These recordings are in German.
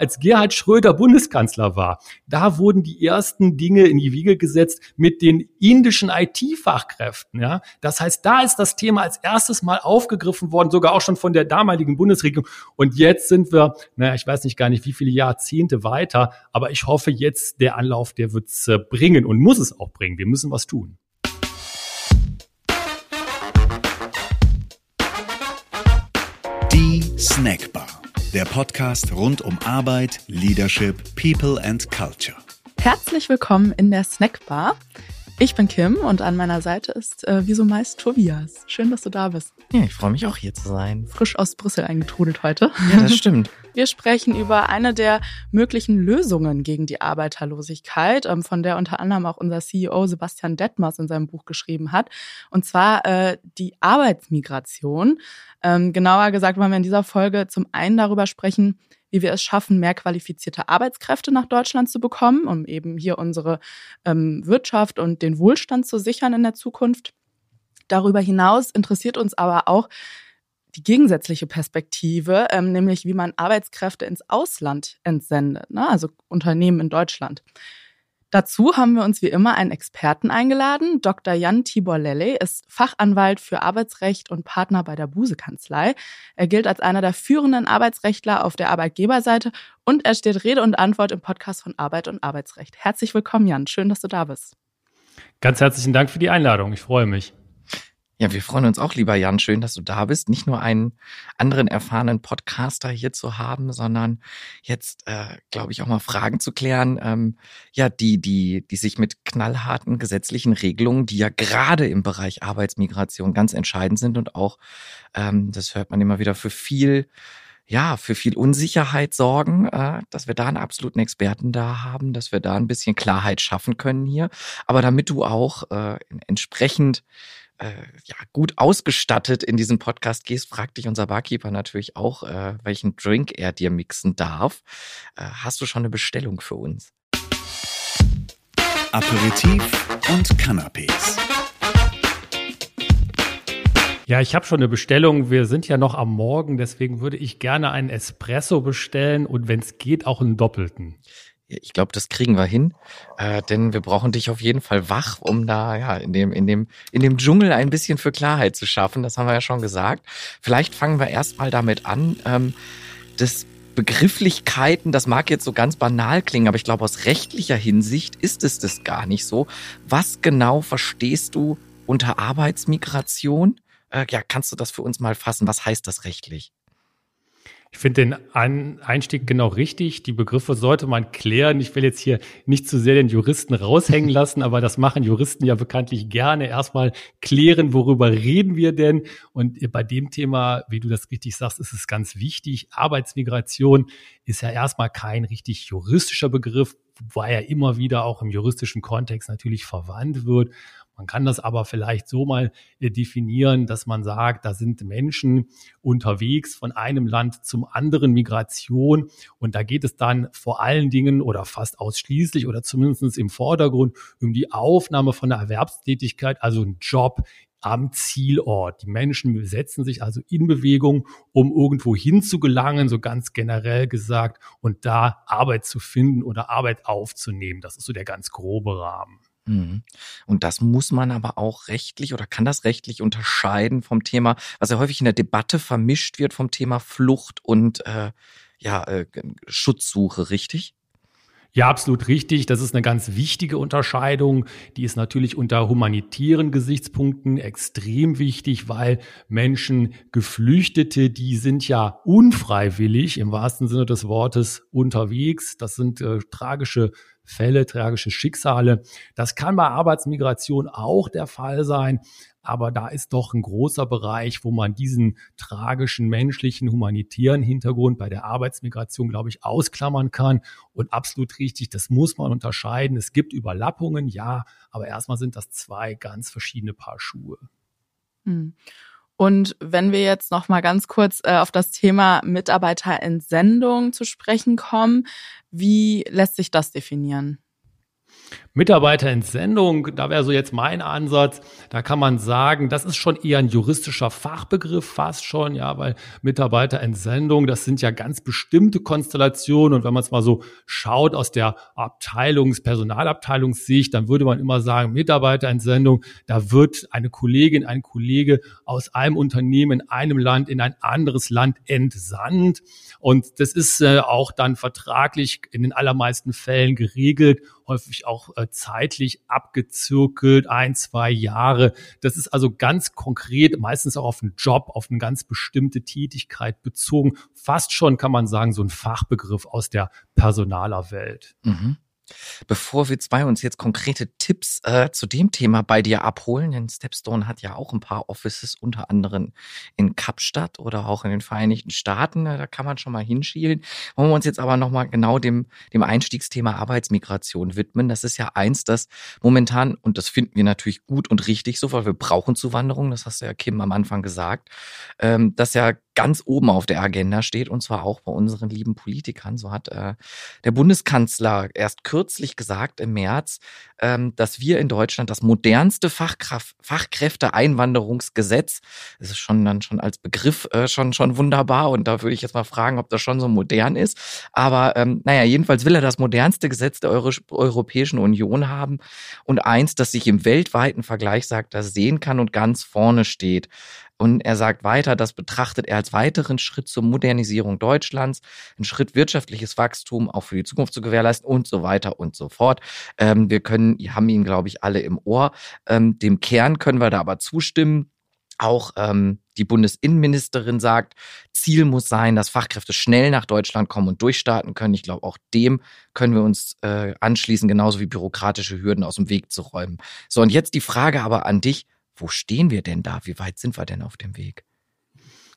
Als Gerhard Schröder Bundeskanzler war, da wurden die ersten Dinge in die Wiege gesetzt mit den indischen IT-Fachkräften. Ja, das heißt, da ist das Thema als erstes Mal aufgegriffen worden, sogar auch schon von der damaligen Bundesregierung. Und jetzt sind wir, naja, ich weiß nicht gar nicht, wie viele Jahrzehnte weiter, aber ich hoffe jetzt, der Anlauf, der wird's äh, bringen und muss es auch bringen. Wir müssen was tun. Die Snackbar der Podcast rund um Arbeit, Leadership, People and Culture. Herzlich willkommen in der Snackbar. Ich bin Kim und an meiner Seite ist äh, wie so meist Tobias. Schön, dass du da bist. Ja, ich freue mich auch hier zu sein. Frisch aus Brüssel eingetrudelt heute. Ja, das stimmt. Wir sprechen über eine der möglichen Lösungen gegen die Arbeiterlosigkeit, ähm, von der unter anderem auch unser CEO Sebastian Detmers in seinem Buch geschrieben hat. Und zwar äh, die Arbeitsmigration. Ähm, genauer gesagt wollen wir in dieser Folge zum einen darüber sprechen, wie wir es schaffen, mehr qualifizierte Arbeitskräfte nach Deutschland zu bekommen, um eben hier unsere ähm, Wirtschaft und den Wohlstand zu sichern in der Zukunft. Darüber hinaus interessiert uns aber auch die gegensätzliche Perspektive, ähm, nämlich wie man Arbeitskräfte ins Ausland entsendet, ne? also Unternehmen in Deutschland. Dazu haben wir uns wie immer einen Experten eingeladen. Dr. Jan Tibor Lelle ist Fachanwalt für Arbeitsrecht und Partner bei der Buse-Kanzlei. Er gilt als einer der führenden Arbeitsrechtler auf der Arbeitgeberseite und er steht Rede und Antwort im Podcast von Arbeit und Arbeitsrecht. Herzlich willkommen, Jan. Schön, dass du da bist. Ganz herzlichen Dank für die Einladung. Ich freue mich. Ja, wir freuen uns auch, lieber Jan. Schön, dass du da bist. Nicht nur einen anderen erfahrenen Podcaster hier zu haben, sondern jetzt, äh, glaube ich, auch mal Fragen zu klären, ähm, ja, die, die, die sich mit knallharten gesetzlichen Regelungen, die ja gerade im Bereich Arbeitsmigration ganz entscheidend sind und auch, ähm, das hört man immer wieder, für viel ja, für viel Unsicherheit sorgen, äh, dass wir da einen absoluten Experten da haben, dass wir da ein bisschen Klarheit schaffen können hier. Aber damit du auch äh, entsprechend äh, ja, gut ausgestattet in diesen Podcast gehst, fragt dich unser Barkeeper natürlich auch, äh, welchen Drink er dir mixen darf. Äh, hast du schon eine Bestellung für uns? Aperitif und Canapés. Ja, ich habe schon eine Bestellung. Wir sind ja noch am Morgen, deswegen würde ich gerne einen Espresso bestellen und wenn es geht, auch einen doppelten. Ich glaube, das kriegen wir hin, äh, denn wir brauchen dich auf jeden Fall wach, um da ja in dem in dem in dem Dschungel ein bisschen für Klarheit zu schaffen. Das haben wir ja schon gesagt. Vielleicht fangen wir erstmal damit an, ähm, dass Begrifflichkeiten, das mag jetzt so ganz banal klingen, aber ich glaube, aus rechtlicher Hinsicht ist es das gar nicht so. Was genau verstehst du unter Arbeitsmigration? Äh, ja, kannst du das für uns mal fassen? Was heißt das rechtlich? Ich finde den Einstieg genau richtig. Die Begriffe sollte man klären. Ich will jetzt hier nicht zu sehr den Juristen raushängen lassen, aber das machen Juristen ja bekanntlich gerne. Erstmal klären, worüber reden wir denn? Und bei dem Thema, wie du das richtig sagst, ist es ganz wichtig. Arbeitsmigration ist ja erstmal kein richtig juristischer Begriff, weil er immer wieder auch im juristischen Kontext natürlich verwandt wird. Man kann das aber vielleicht so mal äh, definieren, dass man sagt, da sind Menschen unterwegs von einem Land zum anderen Migration und da geht es dann vor allen Dingen oder fast ausschließlich oder zumindest im Vordergrund um die Aufnahme von einer Erwerbstätigkeit, also ein Job am Zielort. Die Menschen setzen sich also in Bewegung, um irgendwo hinzugelangen, so ganz generell gesagt, und da Arbeit zu finden oder Arbeit aufzunehmen. Das ist so der ganz grobe Rahmen. Mhm. Und das muss man aber auch rechtlich oder kann das rechtlich unterscheiden vom Thema, was ja häufig in der Debatte vermischt wird vom Thema Flucht und äh, ja, äh, Schutzsuche, richtig? Ja, absolut richtig. Das ist eine ganz wichtige Unterscheidung. Die ist natürlich unter humanitären Gesichtspunkten extrem wichtig, weil Menschen, Geflüchtete, die sind ja unfreiwillig im wahrsten Sinne des Wortes unterwegs. Das sind äh, tragische Fälle, tragische Schicksale. Das kann bei Arbeitsmigration auch der Fall sein. Aber da ist doch ein großer Bereich, wo man diesen tragischen menschlichen, humanitären Hintergrund bei der Arbeitsmigration, glaube ich, ausklammern kann. Und absolut richtig, das muss man unterscheiden. Es gibt Überlappungen, ja, aber erstmal sind das zwei ganz verschiedene Paar Schuhe. Hm. Und wenn wir jetzt noch mal ganz kurz äh, auf das Thema Mitarbeiterentsendung zu sprechen kommen, wie lässt sich das definieren? Mitarbeiterentsendung, da wäre so jetzt mein Ansatz. Da kann man sagen, das ist schon eher ein juristischer Fachbegriff, fast schon, ja, weil Mitarbeiterentsendung, das sind ja ganz bestimmte Konstellationen. Und wenn man es mal so schaut aus der Abteilungs-, Personalabteilungssicht, dann würde man immer sagen, Mitarbeiterentsendung, da wird eine Kollegin, ein Kollege aus einem Unternehmen in einem Land in ein anderes Land entsandt. Und das ist äh, auch dann vertraglich in den allermeisten Fällen geregelt häufig auch äh, zeitlich abgezirkelt, ein, zwei Jahre. Das ist also ganz konkret, meistens auch auf einen Job, auf eine ganz bestimmte Tätigkeit bezogen. Fast schon kann man sagen, so ein Fachbegriff aus der Personalerwelt. Mhm. Bevor wir zwei uns jetzt konkrete Tipps äh, zu dem Thema bei dir abholen, denn Stepstone hat ja auch ein paar Offices, unter anderem in Kapstadt oder auch in den Vereinigten Staaten, da kann man schon mal hinschielen. Wollen wir uns jetzt aber nochmal genau dem, dem Einstiegsthema Arbeitsmigration widmen. Das ist ja eins, das momentan, und das finden wir natürlich gut und richtig so, weil wir brauchen Zuwanderung, das hast du ja Kim am Anfang gesagt, ähm, das ja ganz oben auf der Agenda steht und zwar auch bei unseren lieben Politikern. So hat äh, der Bundeskanzler erst kürzlich gesagt im März, ähm, dass wir in Deutschland das modernste Fachkräfteeinwanderungsgesetz, das ist schon dann schon als Begriff äh, schon schon wunderbar und da würde ich jetzt mal fragen, ob das schon so modern ist. Aber ähm, naja, jedenfalls will er das modernste Gesetz der Euro Europäischen Union haben und eins, das sich im weltweiten Vergleich sagt, das sehen kann und ganz vorne steht. Und er sagt weiter, das betrachtet er als weiteren Schritt zur Modernisierung Deutschlands, einen Schritt wirtschaftliches Wachstum auch für die Zukunft zu gewährleisten und so weiter und so fort. Ähm, wir können, haben ihn, glaube ich, alle im Ohr. Ähm, dem Kern können wir da aber zustimmen. Auch ähm, die Bundesinnenministerin sagt, Ziel muss sein, dass Fachkräfte schnell nach Deutschland kommen und durchstarten können. Ich glaube, auch dem können wir uns äh, anschließen, genauso wie bürokratische Hürden aus dem Weg zu räumen. So, und jetzt die Frage aber an dich wo stehen wir denn da? Wie weit sind wir denn auf dem Weg?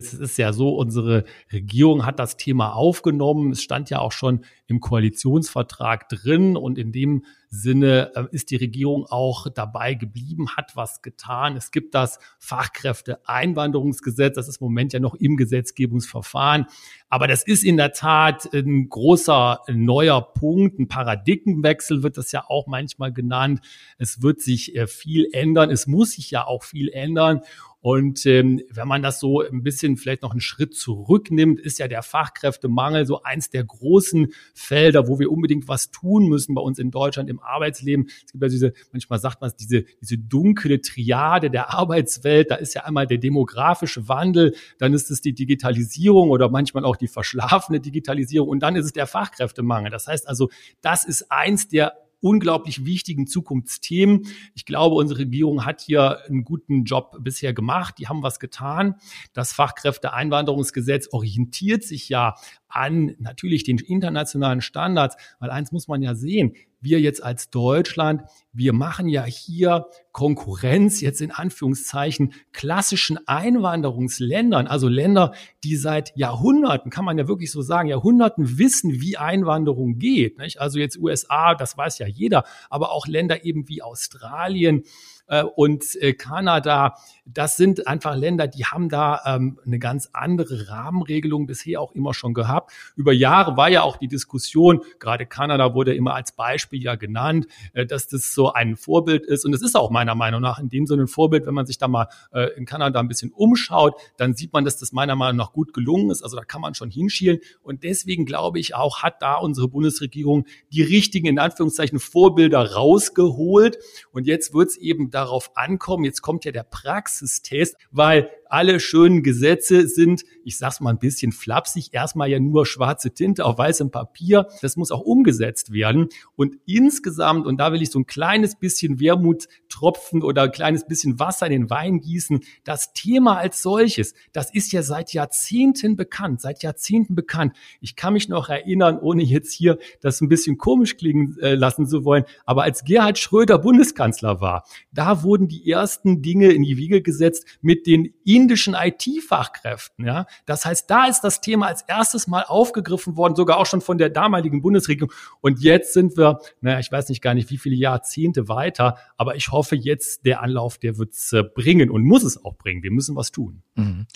Es ist ja so, unsere Regierung hat das Thema aufgenommen. Es stand ja auch schon im Koalitionsvertrag drin und in dem Sinne äh, ist die Regierung auch dabei geblieben, hat was getan. Es gibt das Fachkräfteeinwanderungsgesetz, das ist im Moment ja noch im Gesetzgebungsverfahren. Aber das ist in der Tat ein großer neuer Punkt, ein Paradigmenwechsel wird das ja auch manchmal genannt. Es wird sich äh, viel ändern, es muss sich ja auch viel ändern. Und ähm, wenn man das so ein bisschen vielleicht noch einen Schritt zurücknimmt, ist ja der Fachkräftemangel so eins der großen Felder, wo wir unbedingt was tun müssen bei uns in Deutschland im Arbeitsleben. Es gibt ja diese, manchmal sagt man es, diese, diese dunkle Triade der Arbeitswelt. Da ist ja einmal der demografische Wandel, dann ist es die Digitalisierung oder manchmal auch die verschlafene Digitalisierung und dann ist es der Fachkräftemangel. Das heißt also, das ist eins der unglaublich wichtigen Zukunftsthemen. Ich glaube, unsere Regierung hat hier einen guten Job bisher gemacht. Die haben was getan. Das Fachkräfteeinwanderungsgesetz orientiert sich ja an natürlich den internationalen Standards, weil eins muss man ja sehen, wir jetzt als Deutschland, wir machen ja hier Konkurrenz, jetzt in Anführungszeichen, klassischen Einwanderungsländern, also Länder, die seit Jahrhunderten, kann man ja wirklich so sagen, Jahrhunderten wissen, wie Einwanderung geht. Nicht? Also jetzt USA, das weiß ja jeder, aber auch Länder eben wie Australien, äh, und äh, Kanada, das sind einfach Länder, die haben da ähm, eine ganz andere Rahmenregelung bisher auch immer schon gehabt. Über Jahre war ja auch die Diskussion, gerade Kanada wurde immer als Beispiel ja genannt, äh, dass das so ein Vorbild ist. Und es ist auch meiner Meinung nach in dem Sinne ein Vorbild, wenn man sich da mal äh, in Kanada ein bisschen umschaut, dann sieht man, dass das meiner Meinung nach gut gelungen ist. Also da kann man schon hinschielen. Und deswegen glaube ich auch, hat da unsere Bundesregierung die richtigen, in Anführungszeichen, Vorbilder rausgeholt. Und jetzt wird es eben darauf ankommen, jetzt kommt ja der Praxistest, weil alle schönen Gesetze sind, ich sag's mal ein bisschen flapsig, erstmal ja nur schwarze Tinte auf weißem Papier. Das muss auch umgesetzt werden. Und insgesamt, und da will ich so ein kleines bisschen Wermut tropfen oder ein kleines bisschen Wasser in den Wein gießen, das Thema als solches, das ist ja seit Jahrzehnten bekannt, seit Jahrzehnten bekannt. Ich kann mich noch erinnern, ohne jetzt hier das ein bisschen komisch klingen äh, lassen zu wollen, aber als Gerhard Schröder Bundeskanzler war, da wurden die ersten Dinge in die Wiege gesetzt mit den indischen IT-Fachkräften. Ja, das heißt, da ist das Thema als erstes Mal aufgegriffen worden, sogar auch schon von der damaligen Bundesregierung. Und jetzt sind wir, naja, ich weiß nicht gar nicht, wie viele Jahrzehnte weiter, aber ich hoffe jetzt, der Anlauf, der wird's äh, bringen und muss es auch bringen. Wir müssen was tun. Mhm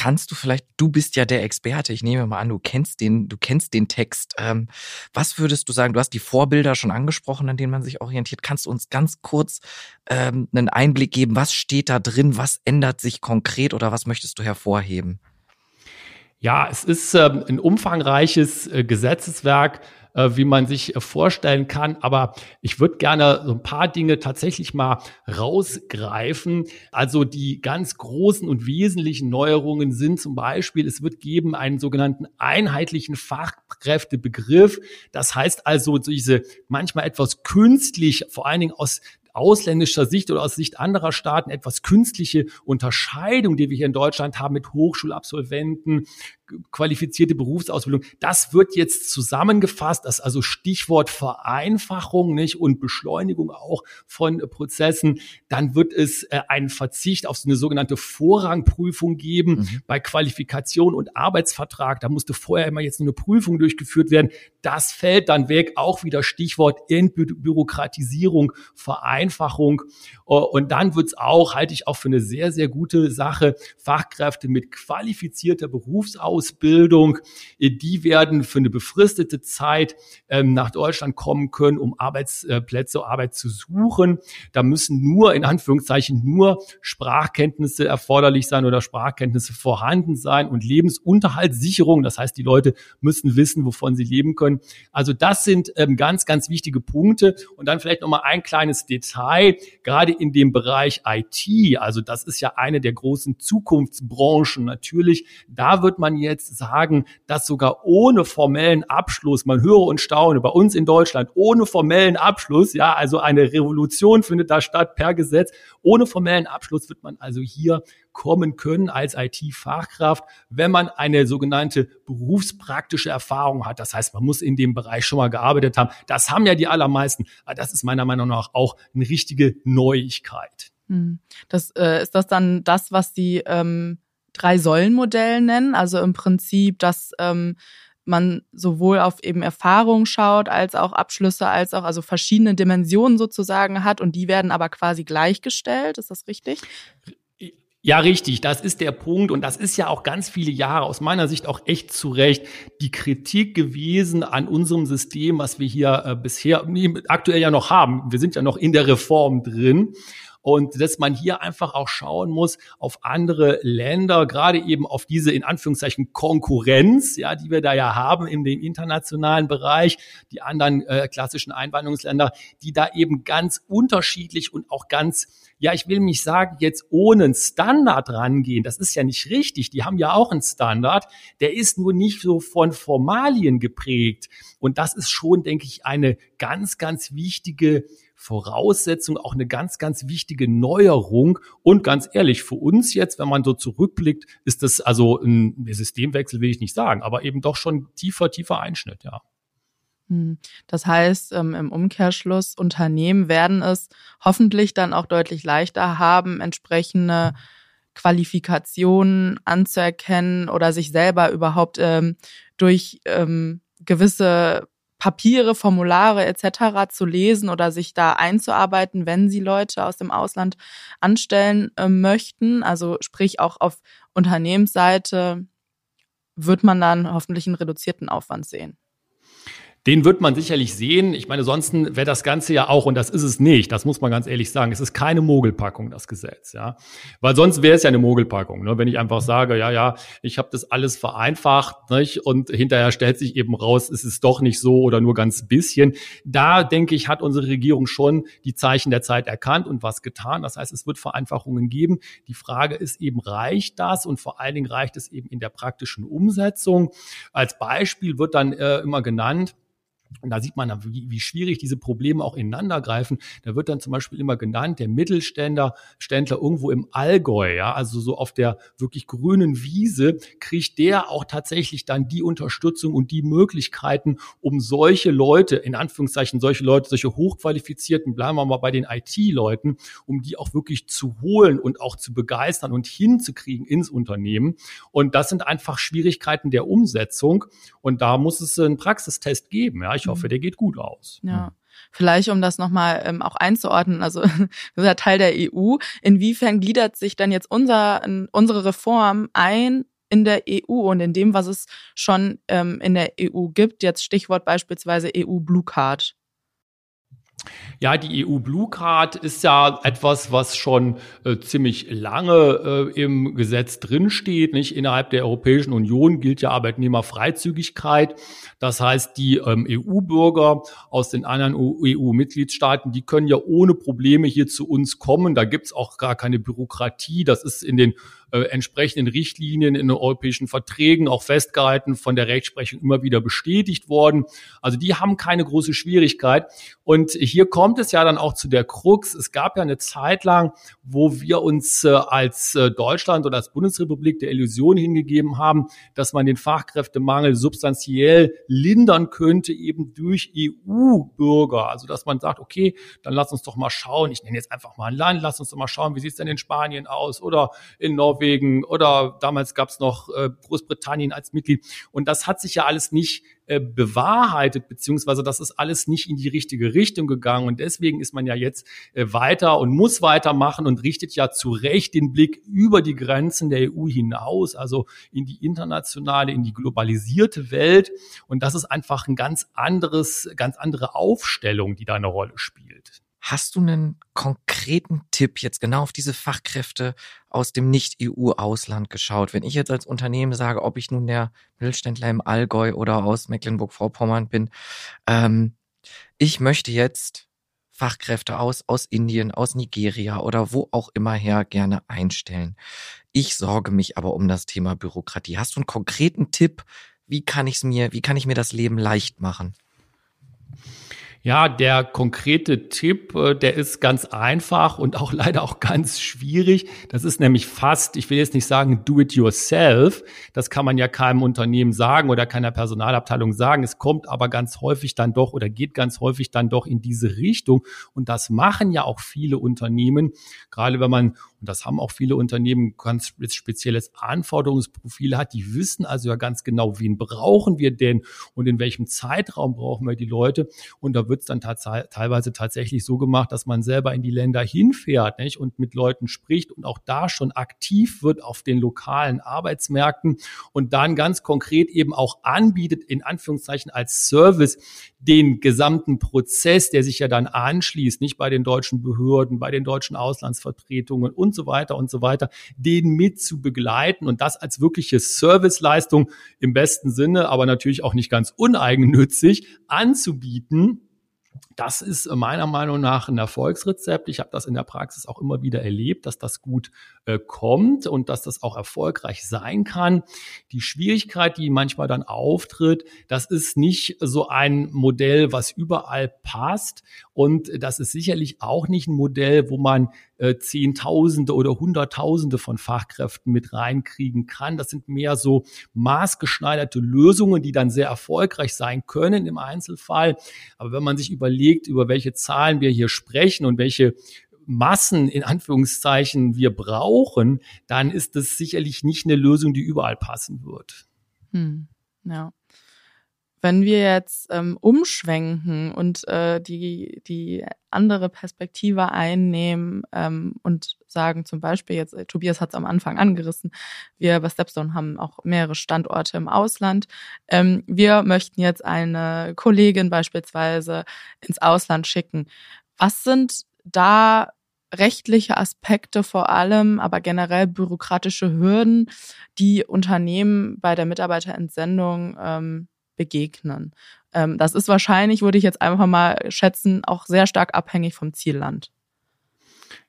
kannst du vielleicht, du bist ja der Experte, ich nehme mal an, du kennst den, du kennst den Text. Ähm, was würdest du sagen? Du hast die Vorbilder schon angesprochen, an denen man sich orientiert. Kannst du uns ganz kurz ähm, einen Einblick geben? Was steht da drin? Was ändert sich konkret oder was möchtest du hervorheben? Ja, es ist ähm, ein umfangreiches äh, Gesetzeswerk, äh, wie man sich äh, vorstellen kann. Aber ich würde gerne so ein paar Dinge tatsächlich mal rausgreifen. Also die ganz großen und wesentlichen Neuerungen sind zum Beispiel, es wird geben einen sogenannten einheitlichen Fachkräftebegriff. Das heißt also diese manchmal etwas künstlich, vor allen Dingen aus ausländischer Sicht oder aus Sicht anderer Staaten etwas künstliche Unterscheidung, die wir hier in Deutschland haben mit Hochschulabsolventen, qualifizierte Berufsausbildung. Das wird jetzt zusammengefasst, das also Stichwort Vereinfachung nicht und Beschleunigung auch von Prozessen. Dann wird es äh, einen Verzicht auf so eine sogenannte Vorrangprüfung geben mhm. bei Qualifikation und Arbeitsvertrag. Da musste vorher immer jetzt nur eine Prüfung durchgeführt werden. Das fällt dann weg. Auch wieder Stichwort Entbürokratisierung, Vereinfachung. Äh, und dann wird es auch, halte ich auch für eine sehr, sehr gute Sache, Fachkräfte mit qualifizierter Berufsausbildung Ausbildung. Die werden für eine befristete Zeit ähm, nach Deutschland kommen können, um Arbeitsplätze, Arbeit zu suchen. Da müssen nur, in Anführungszeichen, nur Sprachkenntnisse erforderlich sein oder Sprachkenntnisse vorhanden sein und Lebensunterhaltssicherung. Das heißt, die Leute müssen wissen, wovon sie leben können. Also das sind ähm, ganz, ganz wichtige Punkte. Und dann vielleicht nochmal ein kleines Detail, gerade in dem Bereich IT. Also das ist ja eine der großen Zukunftsbranchen natürlich. Da wird man jetzt jetzt sagen, dass sogar ohne formellen Abschluss, man höre und staune, bei uns in Deutschland ohne formellen Abschluss, ja, also eine Revolution findet da statt per Gesetz, ohne formellen Abschluss wird man also hier kommen können als IT-Fachkraft, wenn man eine sogenannte berufspraktische Erfahrung hat. Das heißt, man muss in dem Bereich schon mal gearbeitet haben. Das haben ja die allermeisten. Aber das ist meiner Meinung nach auch eine richtige Neuigkeit. Hm. Das äh, ist das dann das, was die ähm, Drei-Säulen-Modell nennen. Also im Prinzip, dass ähm, man sowohl auf eben Erfahrung schaut, als auch Abschlüsse, als auch also verschiedene Dimensionen sozusagen hat und die werden aber quasi gleichgestellt. Ist das richtig? Ja, richtig. Das ist der Punkt. Und das ist ja auch ganz viele Jahre aus meiner Sicht auch echt zu Recht die Kritik gewesen an unserem System, was wir hier äh, bisher aktuell ja noch haben. Wir sind ja noch in der Reform drin und dass man hier einfach auch schauen muss auf andere Länder, gerade eben auf diese in Anführungszeichen Konkurrenz, ja, die wir da ja haben in dem internationalen Bereich, die anderen äh, klassischen Einwanderungsländer, die da eben ganz unterschiedlich und auch ganz ja, ich will mich sagen, jetzt ohne einen Standard rangehen, das ist ja nicht richtig. Die haben ja auch einen Standard, der ist nur nicht so von Formalien geprägt. Und das ist schon, denke ich, eine ganz, ganz wichtige Voraussetzung, auch eine ganz, ganz wichtige Neuerung. Und ganz ehrlich, für uns jetzt, wenn man so zurückblickt, ist das also ein Systemwechsel, will ich nicht sagen, aber eben doch schon tiefer, tiefer Einschnitt, ja. Hm. Das heißt, ähm, im Umkehrschluss, Unternehmen werden es hoffentlich dann auch deutlich leichter haben, entsprechende Qualifikationen anzuerkennen oder sich selber überhaupt ähm, durch ähm, gewisse Papiere, Formulare etc. zu lesen oder sich da einzuarbeiten, wenn sie Leute aus dem Ausland anstellen äh, möchten. Also sprich auch auf Unternehmensseite wird man dann hoffentlich einen reduzierten Aufwand sehen. Den wird man sicherlich sehen. Ich meine, sonst wäre das Ganze ja auch, und das ist es nicht, das muss man ganz ehrlich sagen, es ist keine Mogelpackung, das Gesetz, ja. Weil sonst wäre es ja eine Mogelpackung, ne? wenn ich einfach sage, ja, ja, ich habe das alles vereinfacht, nicht? und hinterher stellt sich eben raus, es ist doch nicht so oder nur ganz bisschen. Da, denke ich, hat unsere Regierung schon die Zeichen der Zeit erkannt und was getan. Das heißt, es wird Vereinfachungen geben. Die Frage ist eben, reicht das? Und vor allen Dingen reicht es eben in der praktischen Umsetzung. Als Beispiel wird dann äh, immer genannt, und da sieht man, wie, wie schwierig diese Probleme auch ineinander greifen. Da wird dann zum Beispiel immer genannt, der Mittelständler, Ständler irgendwo im Allgäu, ja, also so auf der wirklich grünen Wiese, kriegt der auch tatsächlich dann die Unterstützung und die Möglichkeiten, um solche Leute, in Anführungszeichen solche Leute, solche hochqualifizierten, bleiben wir mal bei den IT-Leuten, um die auch wirklich zu holen und auch zu begeistern und hinzukriegen ins Unternehmen. Und das sind einfach Schwierigkeiten der Umsetzung. Und da muss es einen Praxistest geben, ja ich hoffe, der geht gut aus. Ja. Vielleicht, um das nochmal ähm, auch einzuordnen, also ja Teil der EU. Inwiefern gliedert sich dann jetzt unser, unsere Reform ein in der EU und in dem, was es schon ähm, in der EU gibt. Jetzt Stichwort beispielsweise EU Blue Card. Ja, die EU Blue Card ist ja etwas, was schon äh, ziemlich lange äh, im Gesetz drinsteht. Nicht innerhalb der Europäischen Union gilt ja Arbeitnehmerfreizügigkeit. Das heißt, die ähm, EU-Bürger aus den anderen EU-Mitgliedstaaten, die können ja ohne Probleme hier zu uns kommen. Da gibt's auch gar keine Bürokratie. Das ist in den äh, entsprechenden Richtlinien in den europäischen Verträgen auch festgehalten, von der Rechtsprechung immer wieder bestätigt worden. Also die haben keine große Schwierigkeit. Und hier kommt es ja dann auch zu der Krux. Es gab ja eine Zeit lang, wo wir uns äh, als äh, Deutschland oder als Bundesrepublik der Illusion hingegeben haben, dass man den Fachkräftemangel substanziell lindern könnte, eben durch EU-Bürger. Also dass man sagt, okay, dann lass uns doch mal schauen. Ich nenne jetzt einfach mal ein Land, lass uns doch mal schauen, wie sieht es denn in Spanien aus oder in Norwegen oder damals gab es noch äh, Großbritannien als Mitglied. Und das hat sich ja alles nicht äh, bewahrheitet, beziehungsweise das ist alles nicht in die richtige Richtung gegangen. Und deswegen ist man ja jetzt äh, weiter und muss weitermachen und richtet ja zu Recht den Blick über die Grenzen der EU hinaus, also in die internationale, in die globalisierte Welt. Und das ist einfach ein ganz anderes, ganz andere Aufstellung, die da eine Rolle spielt. Hast du einen konkreten Tipp jetzt genau auf diese Fachkräfte aus dem Nicht-EU-Ausland geschaut? Wenn ich jetzt als Unternehmen sage, ob ich nun der Mittelständler im Allgäu oder aus Mecklenburg-Vorpommern bin, ähm, ich möchte jetzt Fachkräfte aus, aus Indien, aus Nigeria oder wo auch immer her gerne einstellen. Ich sorge mich aber um das Thema Bürokratie. Hast du einen konkreten Tipp? Wie kann ich mir, wie kann ich mir das Leben leicht machen? Ja, der konkrete Tipp, äh, der ist ganz einfach und auch leider auch ganz schwierig. Das ist nämlich fast, ich will jetzt nicht sagen, do it yourself. Das kann man ja keinem Unternehmen sagen oder keiner Personalabteilung sagen. Es kommt aber ganz häufig dann doch oder geht ganz häufig dann doch in diese Richtung. Und das machen ja auch viele Unternehmen, gerade wenn man und das haben auch viele Unternehmen, ganz spezielles Anforderungsprofil hat. Die wissen also ja ganz genau, wen brauchen wir denn und in welchem Zeitraum brauchen wir die Leute. Und da wird es dann teilweise tatsächlich so gemacht, dass man selber in die Länder hinfährt nicht? und mit Leuten spricht und auch da schon aktiv wird auf den lokalen Arbeitsmärkten und dann ganz konkret eben auch anbietet, in Anführungszeichen als Service, den gesamten Prozess, der sich ja dann anschließt, nicht bei den deutschen Behörden, bei den deutschen Auslandsvertretungen und so weiter und so weiter, den mit zu begleiten und das als wirkliche Serviceleistung im besten Sinne, aber natürlich auch nicht ganz uneigennützig anzubieten das ist meiner Meinung nach ein Erfolgsrezept. Ich habe das in der Praxis auch immer wieder erlebt, dass das gut äh, kommt und dass das auch erfolgreich sein kann. Die Schwierigkeit, die manchmal dann auftritt, das ist nicht so ein Modell, was überall passt. Und das ist sicherlich auch nicht ein Modell, wo man äh, Zehntausende oder Hunderttausende von Fachkräften mit reinkriegen kann. Das sind mehr so maßgeschneiderte Lösungen, die dann sehr erfolgreich sein können im Einzelfall. Aber wenn man sich überlegt, über welche Zahlen wir hier sprechen und welche Massen in Anführungszeichen wir brauchen, dann ist das sicherlich nicht eine Lösung, die überall passen wird. Hm, ja. Wenn wir jetzt ähm, umschwenken und äh, die, die andere Perspektive einnehmen ähm, und sagen zum Beispiel, jetzt äh, Tobias hat es am Anfang angerissen, wir bei Stepstone haben auch mehrere Standorte im Ausland. Ähm, wir möchten jetzt eine Kollegin beispielsweise ins Ausland schicken. Was sind da rechtliche Aspekte vor allem, aber generell bürokratische Hürden, die Unternehmen bei der Mitarbeiterentsendung ähm, begegnen. Ähm, das ist wahrscheinlich, würde ich jetzt einfach mal schätzen, auch sehr stark abhängig vom Zielland.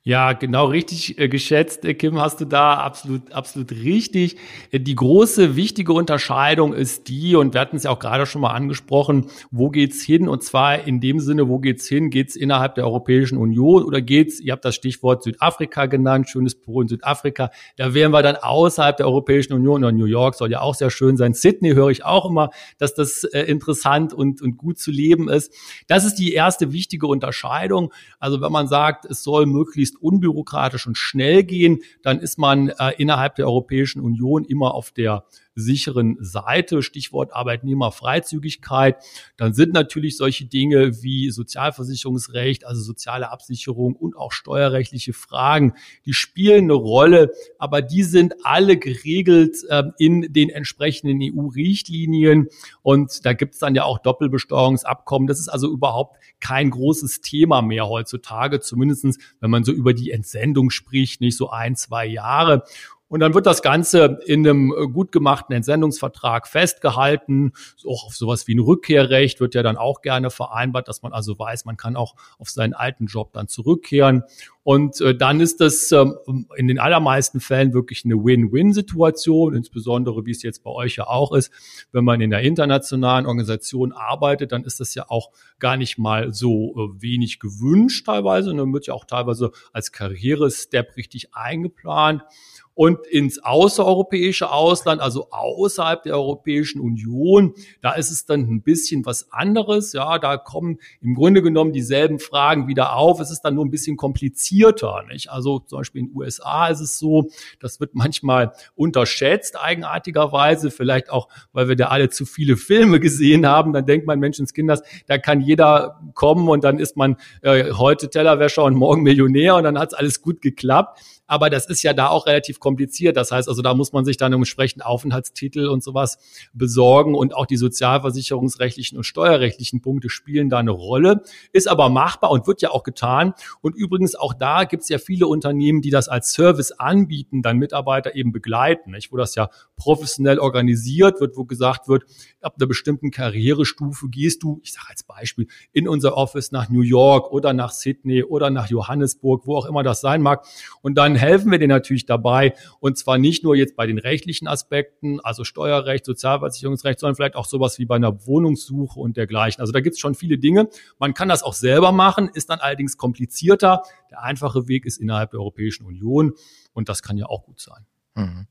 Ja, genau richtig äh, geschätzt, äh, Kim, hast du da absolut, absolut richtig. Äh, die große, wichtige Unterscheidung ist die, und wir hatten es ja auch gerade schon mal angesprochen, wo geht's hin? Und zwar in dem Sinne, wo geht's hin? Geht's innerhalb der Europäischen Union oder geht's, ihr habt das Stichwort Südafrika genannt, schönes Büro in Südafrika, da wären wir dann außerhalb der Europäischen Union oder New York soll ja auch sehr schön sein. Sydney höre ich auch immer, dass das äh, interessant und, und gut zu leben ist. Das ist die erste wichtige Unterscheidung. Also wenn man sagt, es soll möglichst möglichst unbürokratisch und schnell gehen, dann ist man äh, innerhalb der Europäischen Union immer auf der sicheren Seite, Stichwort Arbeitnehmerfreizügigkeit. Dann sind natürlich solche Dinge wie Sozialversicherungsrecht, also soziale Absicherung und auch steuerrechtliche Fragen, die spielen eine Rolle, aber die sind alle geregelt äh, in den entsprechenden EU-Richtlinien und da gibt es dann ja auch Doppelbesteuerungsabkommen. Das ist also überhaupt kein großes Thema mehr heutzutage, zumindestens wenn man so über die Entsendung spricht, nicht so ein, zwei Jahre. Und dann wird das Ganze in einem äh, gut gemachten Entsendungsvertrag festgehalten. Auch auf sowas wie ein Rückkehrrecht wird ja dann auch gerne vereinbart, dass man also weiß, man kann auch auf seinen alten Job dann zurückkehren. Und äh, dann ist das ähm, in den allermeisten Fällen wirklich eine Win-Win-Situation, insbesondere wie es jetzt bei euch ja auch ist. Wenn man in der internationalen Organisation arbeitet, dann ist das ja auch gar nicht mal so äh, wenig gewünscht teilweise. Und dann wird ja auch teilweise als Karrierestep richtig eingeplant und ins außereuropäische Ausland, also außerhalb der Europäischen Union, da ist es dann ein bisschen was anderes. Ja, da kommen im Grunde genommen dieselben Fragen wieder auf. Es ist dann nur ein bisschen komplizierter. Nicht? Also zum Beispiel in den USA ist es so, das wird manchmal unterschätzt, eigenartigerweise, vielleicht auch, weil wir da alle zu viele Filme gesehen haben. Dann denkt man, Menschenskinders, da kann jeder kommen und dann ist man äh, heute Tellerwäscher und morgen Millionär und dann hat es alles gut geklappt. Aber das ist ja da auch relativ kompliziert. Das heißt also, da muss man sich dann entsprechend Aufenthaltstitel und sowas besorgen und auch die sozialversicherungsrechtlichen und steuerrechtlichen Punkte spielen da eine Rolle. Ist aber machbar und wird ja auch getan. Und übrigens auch da gibt es ja viele Unternehmen, die das als Service anbieten, dann Mitarbeiter eben begleiten, nicht? wo das ja professionell organisiert wird, wo gesagt wird, ab einer bestimmten Karrierestufe gehst du, ich sage als Beispiel, in unser Office nach New York oder nach Sydney oder nach Johannesburg, wo auch immer das sein mag. Und dann helfen wir dir natürlich dabei. Und zwar nicht nur jetzt bei den rechtlichen Aspekten, also Steuerrecht, Sozialversicherungsrecht, sondern vielleicht auch sowas wie bei einer Wohnungssuche und dergleichen. Also da gibt es schon viele Dinge. Man kann das auch selber machen, ist dann allerdings komplizierter. Der einfache Weg ist innerhalb der Europäischen Union und das kann ja auch gut sein. Mhm.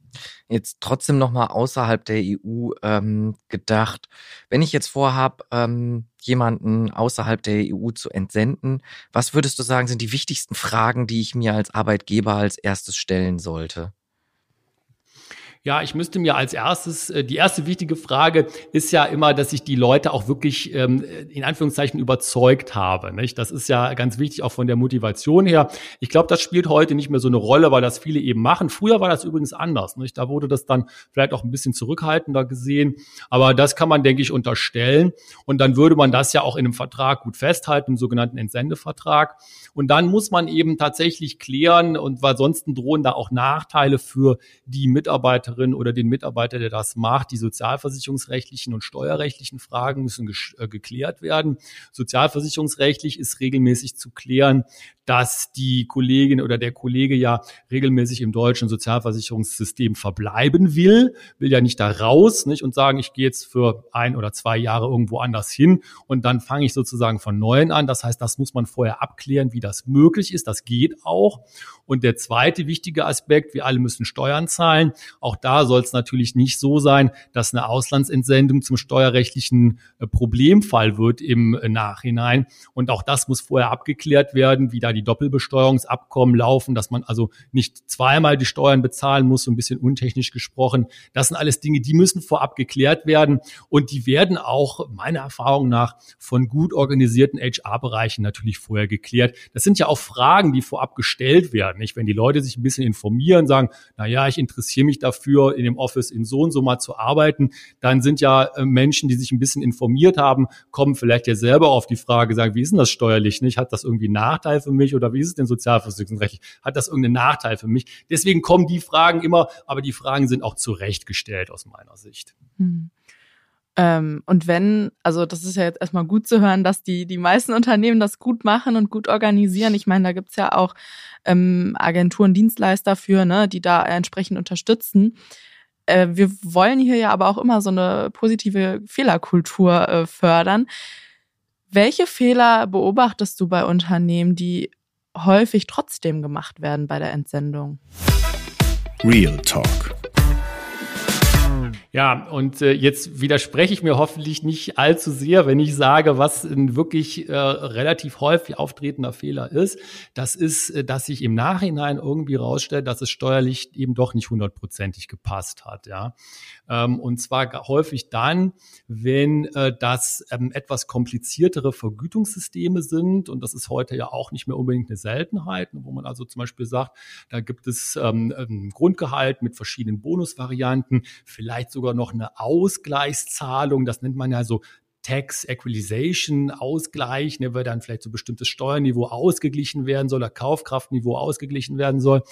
Jetzt trotzdem nochmal außerhalb der EU ähm, gedacht. Wenn ich jetzt vorhab, ähm, jemanden außerhalb der EU zu entsenden, was würdest du sagen, sind die wichtigsten Fragen, die ich mir als Arbeitgeber als erstes stellen sollte? Ja, ich müsste mir als erstes, äh, die erste wichtige Frage ist ja immer, dass ich die Leute auch wirklich ähm, in Anführungszeichen überzeugt habe. Nicht? Das ist ja ganz wichtig auch von der Motivation her. Ich glaube, das spielt heute nicht mehr so eine Rolle, weil das viele eben machen. Früher war das übrigens anders. Nicht? Da wurde das dann vielleicht auch ein bisschen zurückhaltender gesehen. Aber das kann man, denke ich, unterstellen. Und dann würde man das ja auch in einem Vertrag gut festhalten, im sogenannten Entsendevertrag. Und dann muss man eben tatsächlich klären, und weil sonst drohen da auch Nachteile für die Mitarbeiter Mitarbeiterin oder den Mitarbeiter, der das macht. Die sozialversicherungsrechtlichen und steuerrechtlichen Fragen müssen äh, geklärt werden. Sozialversicherungsrechtlich ist regelmäßig zu klären, dass die Kollegin oder der Kollege ja regelmäßig im deutschen Sozialversicherungssystem verbleiben will, will ja nicht da raus nicht, und sagen, ich gehe jetzt für ein oder zwei Jahre irgendwo anders hin und dann fange ich sozusagen von neuem an. Das heißt, das muss man vorher abklären, wie das möglich ist. Das geht auch. Und der zweite wichtige Aspekt, wir alle müssen Steuern zahlen. Auch da soll es natürlich nicht so sein, dass eine Auslandsentsendung zum steuerrechtlichen äh, Problemfall wird im äh, Nachhinein. Und auch das muss vorher abgeklärt werden, wie da die Doppelbesteuerungsabkommen laufen, dass man also nicht zweimal die Steuern bezahlen muss, so ein bisschen untechnisch gesprochen. Das sind alles Dinge, die müssen vorab geklärt werden und die werden auch meiner Erfahrung nach von gut organisierten HR-Bereichen natürlich vorher geklärt. Das sind ja auch Fragen, die vorab gestellt werden nicht? Wenn die Leute sich ein bisschen informieren, sagen, na ja, ich interessiere mich dafür, in dem Office in so und so mal zu arbeiten, dann sind ja äh, Menschen, die sich ein bisschen informiert haben, kommen vielleicht ja selber auf die Frage, sagen, wie ist denn das steuerlich, nicht? Hat das irgendwie einen Nachteil für mich oder wie ist es denn sozialversicherungsrechtlich? Hat das irgendeinen Nachteil für mich? Deswegen kommen die Fragen immer, aber die Fragen sind auch zurechtgestellt aus meiner Sicht. Hm. Ähm, und wenn, also das ist ja jetzt erstmal gut zu hören, dass die, die meisten Unternehmen das gut machen und gut organisieren. Ich meine, da gibt's ja auch ähm, Agenturen, Dienstleister für, ne, die da entsprechend unterstützen. Äh, wir wollen hier ja aber auch immer so eine positive Fehlerkultur äh, fördern. Welche Fehler beobachtest du bei Unternehmen, die häufig trotzdem gemacht werden bei der Entsendung? Real Talk Ja, und äh, jetzt widerspreche ich mir hoffentlich nicht allzu sehr, wenn ich sage, was ein wirklich äh, relativ häufig auftretender Fehler ist. Das ist, äh, dass sich im Nachhinein irgendwie rausstellt, dass es steuerlich eben doch nicht hundertprozentig gepasst hat. Ja, und zwar häufig dann, wenn äh, das ähm, etwas kompliziertere Vergütungssysteme sind. Und das ist heute ja auch nicht mehr unbedingt eine Seltenheit, wo man also zum Beispiel sagt, da gibt es ähm, ein Grundgehalt mit verschiedenen Bonusvarianten, vielleicht sogar noch eine Ausgleichszahlung, das nennt man ja so Tax Equalization Ausgleich, ne, weil dann vielleicht so bestimmtes Steuerniveau ausgeglichen werden soll oder Kaufkraftniveau ausgeglichen werden soll.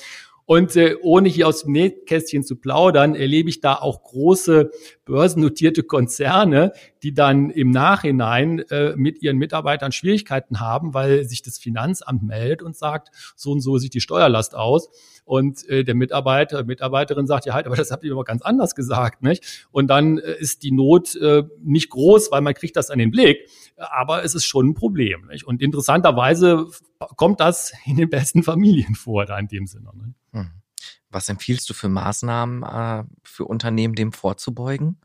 Und äh, ohne hier aus dem Nähkästchen zu plaudern, erlebe ich da auch große börsennotierte Konzerne, die dann im Nachhinein äh, mit ihren Mitarbeitern Schwierigkeiten haben, weil sich das Finanzamt meldet und sagt, so und so sieht die Steuerlast aus. Und äh, der Mitarbeiter, Mitarbeiterin sagt, ja halt, aber das habt ihr aber ganz anders gesagt, nicht? Und dann äh, ist die Not äh, nicht groß, weil man kriegt das an den Blick, aber es ist schon ein Problem. Nicht? Und interessanterweise kommt das in den besten Familien vor, da in dem Sinne. Nicht? Hm. Was empfiehlst du für Maßnahmen äh, für Unternehmen, dem vorzubeugen?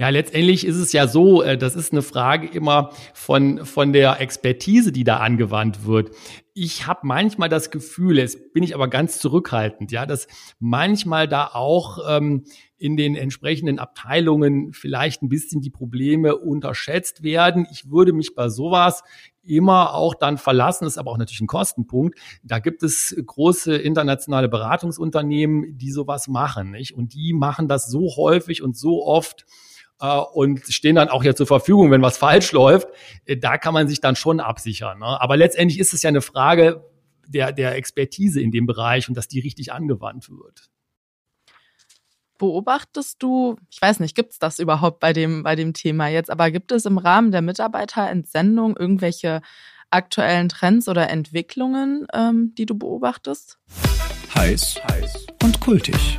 Ja, letztendlich ist es ja so, äh, das ist eine Frage immer von, von der Expertise, die da angewandt wird. Ich habe manchmal das Gefühl, jetzt bin ich aber ganz zurückhaltend, ja, dass manchmal da auch ähm, in den entsprechenden Abteilungen vielleicht ein bisschen die Probleme unterschätzt werden. Ich würde mich bei sowas immer auch dann verlassen, ist aber auch natürlich ein Kostenpunkt. Da gibt es große internationale Beratungsunternehmen, die sowas machen, nicht? Und die machen das so häufig und so oft, äh, und stehen dann auch ja zur Verfügung, wenn was falsch läuft. Äh, da kann man sich dann schon absichern. Ne? Aber letztendlich ist es ja eine Frage der, der Expertise in dem Bereich und dass die richtig angewandt wird. Beobachtest du, ich weiß nicht, gibt es das überhaupt bei dem, bei dem Thema jetzt, aber gibt es im Rahmen der Mitarbeiterentsendung irgendwelche aktuellen Trends oder Entwicklungen, ähm, die du beobachtest? Heiß, heiß und kultig.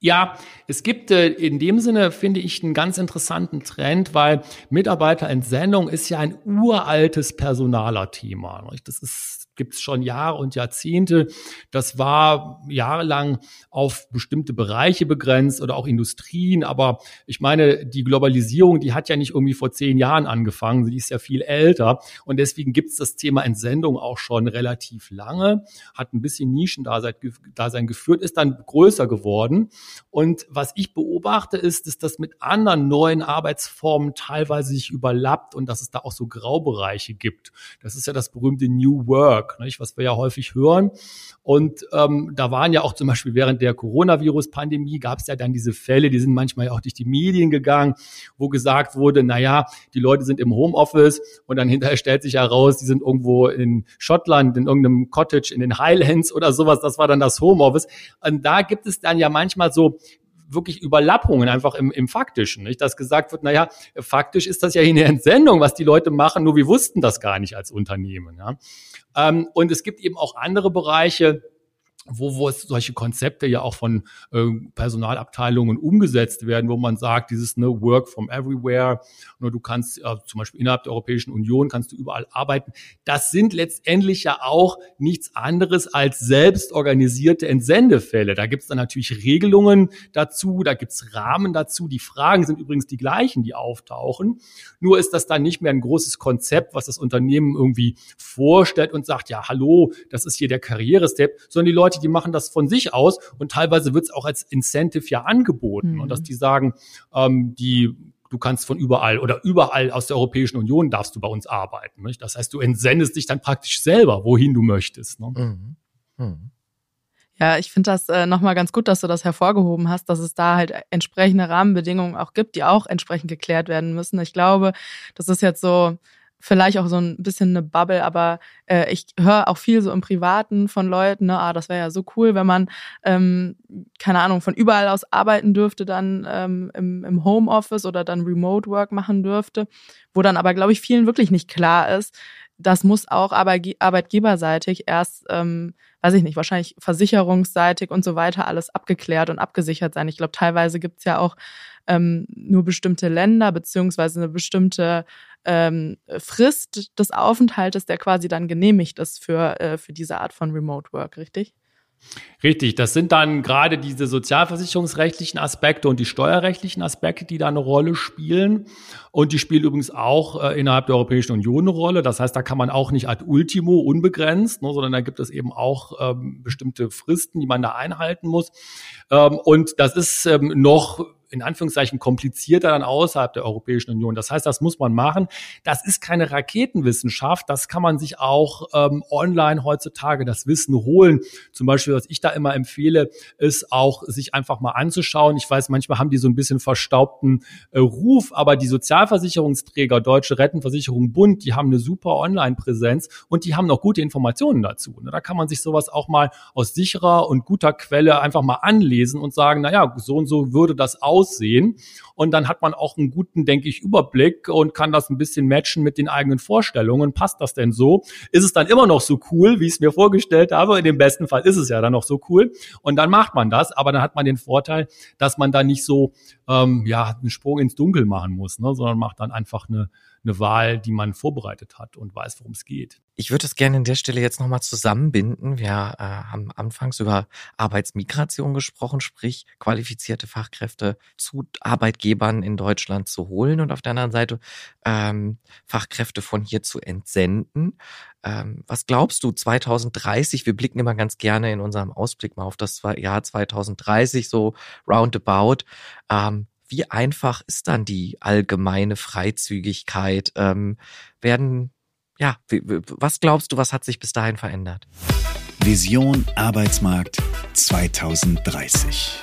Ja, es gibt äh, in dem Sinne, finde ich, einen ganz interessanten Trend, weil Mitarbeiterentsendung ist ja ein uraltes Personaler-Thema. Das ist gibt es schon Jahre und Jahrzehnte. Das war jahrelang auf bestimmte Bereiche begrenzt oder auch Industrien. Aber ich meine, die Globalisierung, die hat ja nicht irgendwie vor zehn Jahren angefangen. Sie ist ja viel älter. Und deswegen gibt es das Thema Entsendung auch schon relativ lange. Hat ein bisschen Nischendasein geführt, ist dann größer geworden. Und was ich beobachte, ist, dass das mit anderen neuen Arbeitsformen teilweise sich überlappt und dass es da auch so Graubereiche gibt. Das ist ja das berühmte New Work. Work, nicht, was wir ja häufig hören. Und ähm, da waren ja auch zum Beispiel während der Coronavirus-Pandemie gab es ja dann diese Fälle, die sind manchmal auch durch die Medien gegangen, wo gesagt wurde, na ja, die Leute sind im Homeoffice und dann hinterher stellt sich heraus, die sind irgendwo in Schottland, in irgendeinem Cottage in den Highlands oder sowas. Das war dann das Homeoffice. Und da gibt es dann ja manchmal so wirklich Überlappungen einfach im, im Faktischen, nicht? Dass gesagt wird, naja, faktisch ist das ja hier eine Entsendung, was die Leute machen, nur wir wussten das gar nicht als Unternehmen, ja. Ähm, und es gibt eben auch andere Bereiche, wo, wo es solche Konzepte ja auch von äh, Personalabteilungen umgesetzt werden, wo man sagt, dieses ne, Work from everywhere, nur du kannst äh, zum Beispiel innerhalb der Europäischen Union kannst du überall arbeiten. Das sind letztendlich ja auch nichts anderes als selbst organisierte Entsendefälle. Da gibt es dann natürlich Regelungen dazu, da gibt es Rahmen dazu. Die Fragen sind übrigens die gleichen, die auftauchen. Nur ist das dann nicht mehr ein großes Konzept, was das Unternehmen irgendwie vorstellt und sagt, ja, hallo, das ist hier der Karrierestep, sondern die Leute Leute, die machen das von sich aus und teilweise wird es auch als Incentive ja angeboten. Mhm. Und dass die sagen, ähm, die du kannst von überall oder überall aus der Europäischen Union darfst du bei uns arbeiten. Nicht? Das heißt, du entsendest dich dann praktisch selber, wohin du möchtest. Ne? Mhm. Mhm. Ja, ich finde das äh, nochmal ganz gut, dass du das hervorgehoben hast, dass es da halt entsprechende Rahmenbedingungen auch gibt, die auch entsprechend geklärt werden müssen. Ich glaube, das ist jetzt so vielleicht auch so ein bisschen eine Bubble, aber äh, ich höre auch viel so im Privaten von Leuten, ne, ah, das wäre ja so cool, wenn man, ähm, keine Ahnung, von überall aus arbeiten dürfte, dann ähm, im, im Homeoffice oder dann Remote Work machen dürfte, wo dann aber, glaube ich, vielen wirklich nicht klar ist, das muss auch arbeitgeberseitig erst, ähm, weiß ich nicht, wahrscheinlich versicherungsseitig und so weiter alles abgeklärt und abgesichert sein. Ich glaube, teilweise gibt's ja auch ähm, nur bestimmte Länder beziehungsweise eine bestimmte ähm, Frist des Aufenthaltes, der quasi dann genehmigt ist für, äh, für diese Art von Remote Work, richtig? Richtig, das sind dann gerade diese sozialversicherungsrechtlichen Aspekte und die steuerrechtlichen Aspekte, die da eine Rolle spielen. Und die spielen übrigens auch äh, innerhalb der Europäischen Union eine Rolle. Das heißt, da kann man auch nicht ad ultimo unbegrenzt, ne, sondern da gibt es eben auch ähm, bestimmte Fristen, die man da einhalten muss. Ähm, und das ist ähm, noch in Anführungszeichen komplizierter dann außerhalb der Europäischen Union. Das heißt, das muss man machen. Das ist keine Raketenwissenschaft. Das kann man sich auch ähm, online heutzutage das Wissen holen. Zum Beispiel, was ich da immer empfehle, ist auch, sich einfach mal anzuschauen. Ich weiß, manchmal haben die so ein bisschen verstaubten äh, Ruf, aber die Sozialversicherungsträger, Deutsche Rentenversicherung Bund, die haben eine super Online-Präsenz und die haben noch gute Informationen dazu. Da kann man sich sowas auch mal aus sicherer und guter Quelle einfach mal anlesen und sagen, na ja, so und so würde das auch aussehen. Und dann hat man auch einen guten, denke ich, Überblick und kann das ein bisschen matchen mit den eigenen Vorstellungen. Passt das denn so? Ist es dann immer noch so cool, wie ich es mir vorgestellt habe? In dem besten Fall ist es ja dann noch so cool. Und dann macht man das, aber dann hat man den Vorteil, dass man da nicht so ähm, ja einen Sprung ins Dunkel machen muss, ne? sondern macht dann einfach eine eine Wahl, die man vorbereitet hat und weiß, worum es geht. Ich würde es gerne an der Stelle jetzt nochmal zusammenbinden. Wir äh, haben anfangs über Arbeitsmigration gesprochen, sprich qualifizierte Fachkräfte zu Arbeitgebern in Deutschland zu holen und auf der anderen Seite ähm, Fachkräfte von hier zu entsenden. Ähm, was glaubst du 2030? Wir blicken immer ganz gerne in unserem Ausblick mal auf das Jahr 2030, so roundabout. Ähm, wie einfach ist dann die allgemeine Freizügigkeit? Ähm, werden, ja, was glaubst du, was hat sich bis dahin verändert? Vision Arbeitsmarkt 2030.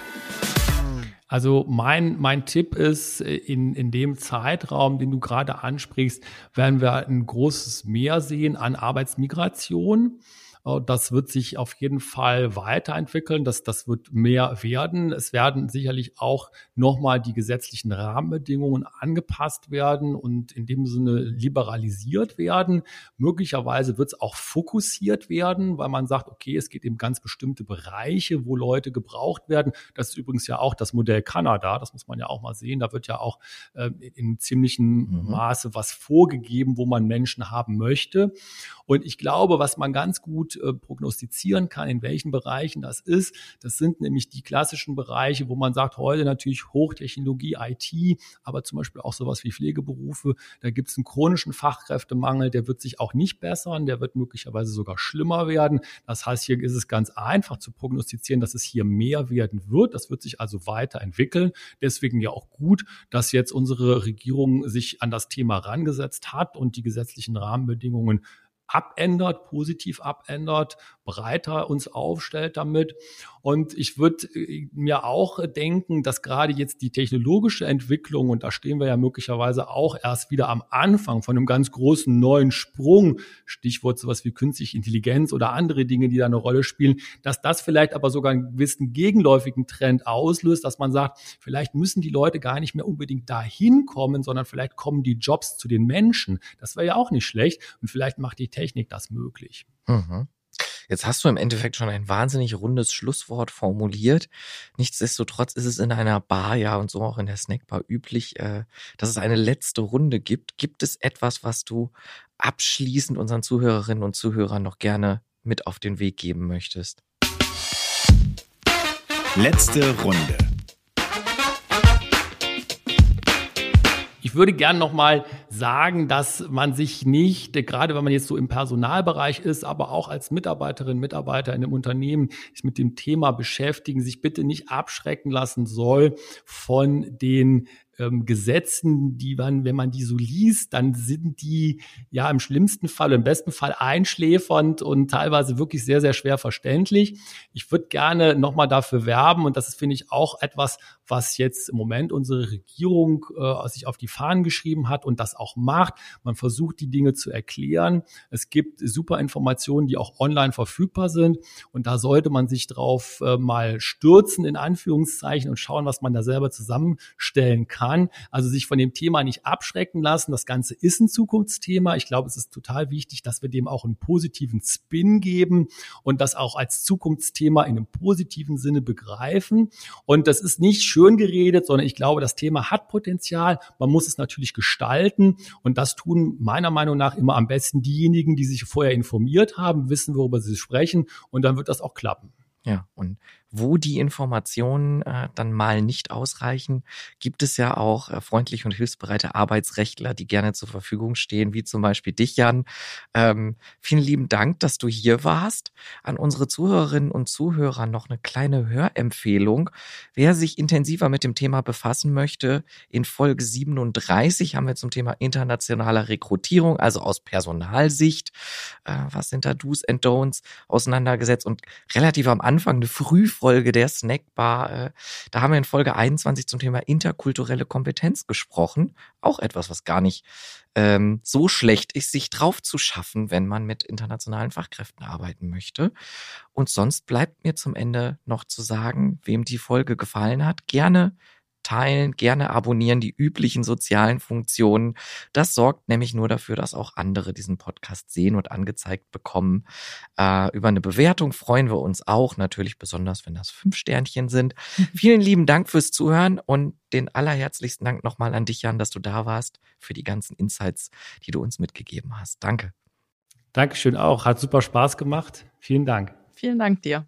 Also mein, mein Tipp ist, in, in dem Zeitraum, den du gerade ansprichst, werden wir ein großes Mehr sehen an Arbeitsmigration. Äh, das wird sich auf jeden Fall weiterentwickeln. Das, das wird mehr werden. Es werden sicherlich auch nochmal die gesetzlichen Rahmenbedingungen angepasst werden und in dem Sinne liberalisiert werden. Möglicherweise wird es auch fokussiert werden, weil man sagt, okay, es geht eben ganz bestimmte Bereiche, wo Leute gebraucht werden. Das ist übrigens ja auch das Modell Kanada. Das muss man ja auch mal sehen. Da wird ja auch äh, in ziemlichen mhm. Maße was vorgegeben, wo man Menschen haben möchte. Und ich glaube, was man ganz gut äh, prognostizieren kann, in welchen Bereichen das ist. Das sind nämlich die klassischen Bereiche, wo man sagt, heute natürlich Hochtechnologie, IT, aber zum Beispiel auch sowas wie Pflegeberufe. Da gibt es einen chronischen Fachkräftemangel, der wird sich auch nicht bessern, der wird möglicherweise sogar schlimmer werden. Das heißt, hier ist es ganz einfach zu prognostizieren, dass es hier mehr werden wird. Das wird sich also weiterentwickeln. Deswegen ja auch gut, dass jetzt unsere Regierung sich an das Thema rangesetzt hat und die gesetzlichen Rahmenbedingungen abändert, positiv abändert, breiter uns aufstellt damit. Und ich würde äh, mir auch denken, dass gerade jetzt die technologische Entwicklung, und da stehen wir ja möglicherweise auch erst wieder am Anfang von einem ganz großen neuen Sprung, Stichwort sowas wie künstliche Intelligenz oder andere Dinge, die da eine Rolle spielen, dass das vielleicht aber sogar einen gewissen gegenläufigen Trend auslöst, dass man sagt, vielleicht müssen die Leute gar nicht mehr unbedingt dahin kommen, sondern vielleicht kommen die Jobs zu den Menschen. Das wäre ja auch nicht schlecht. Und vielleicht macht die Technik das möglich. Mhm. Jetzt hast du im Endeffekt schon ein wahnsinnig rundes Schlusswort formuliert. Nichtsdestotrotz ist es in einer Bar ja und so auch in der Snackbar üblich, äh, dass es eine letzte Runde gibt. Gibt es etwas, was du abschließend unseren Zuhörerinnen und Zuhörern noch gerne mit auf den Weg geben möchtest? Letzte Runde. Ich würde gern nochmal sagen, dass man sich nicht, gerade wenn man jetzt so im Personalbereich ist, aber auch als Mitarbeiterin, Mitarbeiter in einem Unternehmen sich mit dem Thema beschäftigen, sich bitte nicht abschrecken lassen soll von den ähm, Gesetzen, die man, wenn man die so liest, dann sind die ja im schlimmsten Fall, im besten Fall einschläfernd und teilweise wirklich sehr, sehr schwer verständlich. Ich würde gerne nochmal dafür werben und das ist, finde ich, auch etwas, was jetzt im Moment unsere Regierung äh, sich auf die Fahnen geschrieben hat und das auch macht. Man versucht, die Dinge zu erklären. Es gibt super Informationen, die auch online verfügbar sind und da sollte man sich drauf äh, mal stürzen, in Anführungszeichen, und schauen, was man da selber zusammenstellen kann. Also sich von dem Thema nicht abschrecken lassen. Das Ganze ist ein Zukunftsthema. Ich glaube, es ist total wichtig, dass wir dem auch einen positiven Spin geben und das auch als Zukunftsthema in einem positiven Sinne begreifen. Und das ist nicht schön geredet, sondern ich glaube, das Thema hat Potenzial. Man muss es natürlich gestalten. Und das tun meiner Meinung nach immer am besten diejenigen, die sich vorher informiert haben, wissen, worüber sie sprechen. Und dann wird das auch klappen. Ja, und wo die Informationen äh, dann mal nicht ausreichen, gibt es ja auch äh, freundliche und hilfsbereite Arbeitsrechtler, die gerne zur Verfügung stehen, wie zum Beispiel dich, Jan. Ähm, vielen lieben Dank, dass du hier warst. An unsere Zuhörerinnen und Zuhörer noch eine kleine Hörempfehlung. Wer sich intensiver mit dem Thema befassen möchte, in Folge 37 haben wir zum Thema internationaler Rekrutierung, also aus Personalsicht, äh, was sind da Do's and Don'ts auseinandergesetzt und relativ am Anfang eine Frühfolge Folge der Snackbar. Äh, da haben wir in Folge 21 zum Thema interkulturelle Kompetenz gesprochen. Auch etwas, was gar nicht ähm, so schlecht ist, sich drauf zu schaffen, wenn man mit internationalen Fachkräften arbeiten möchte. Und sonst bleibt mir zum Ende noch zu sagen, wem die Folge gefallen hat, gerne teilen, gerne abonnieren, die üblichen sozialen Funktionen. Das sorgt nämlich nur dafür, dass auch andere diesen Podcast sehen und angezeigt bekommen. Äh, über eine Bewertung freuen wir uns auch, natürlich besonders, wenn das fünf Sternchen sind. Vielen lieben Dank fürs Zuhören und den allerherzlichsten Dank nochmal an dich, Jan, dass du da warst, für die ganzen Insights, die du uns mitgegeben hast. Danke. Dankeschön auch. Hat super Spaß gemacht. Vielen Dank. Vielen Dank dir.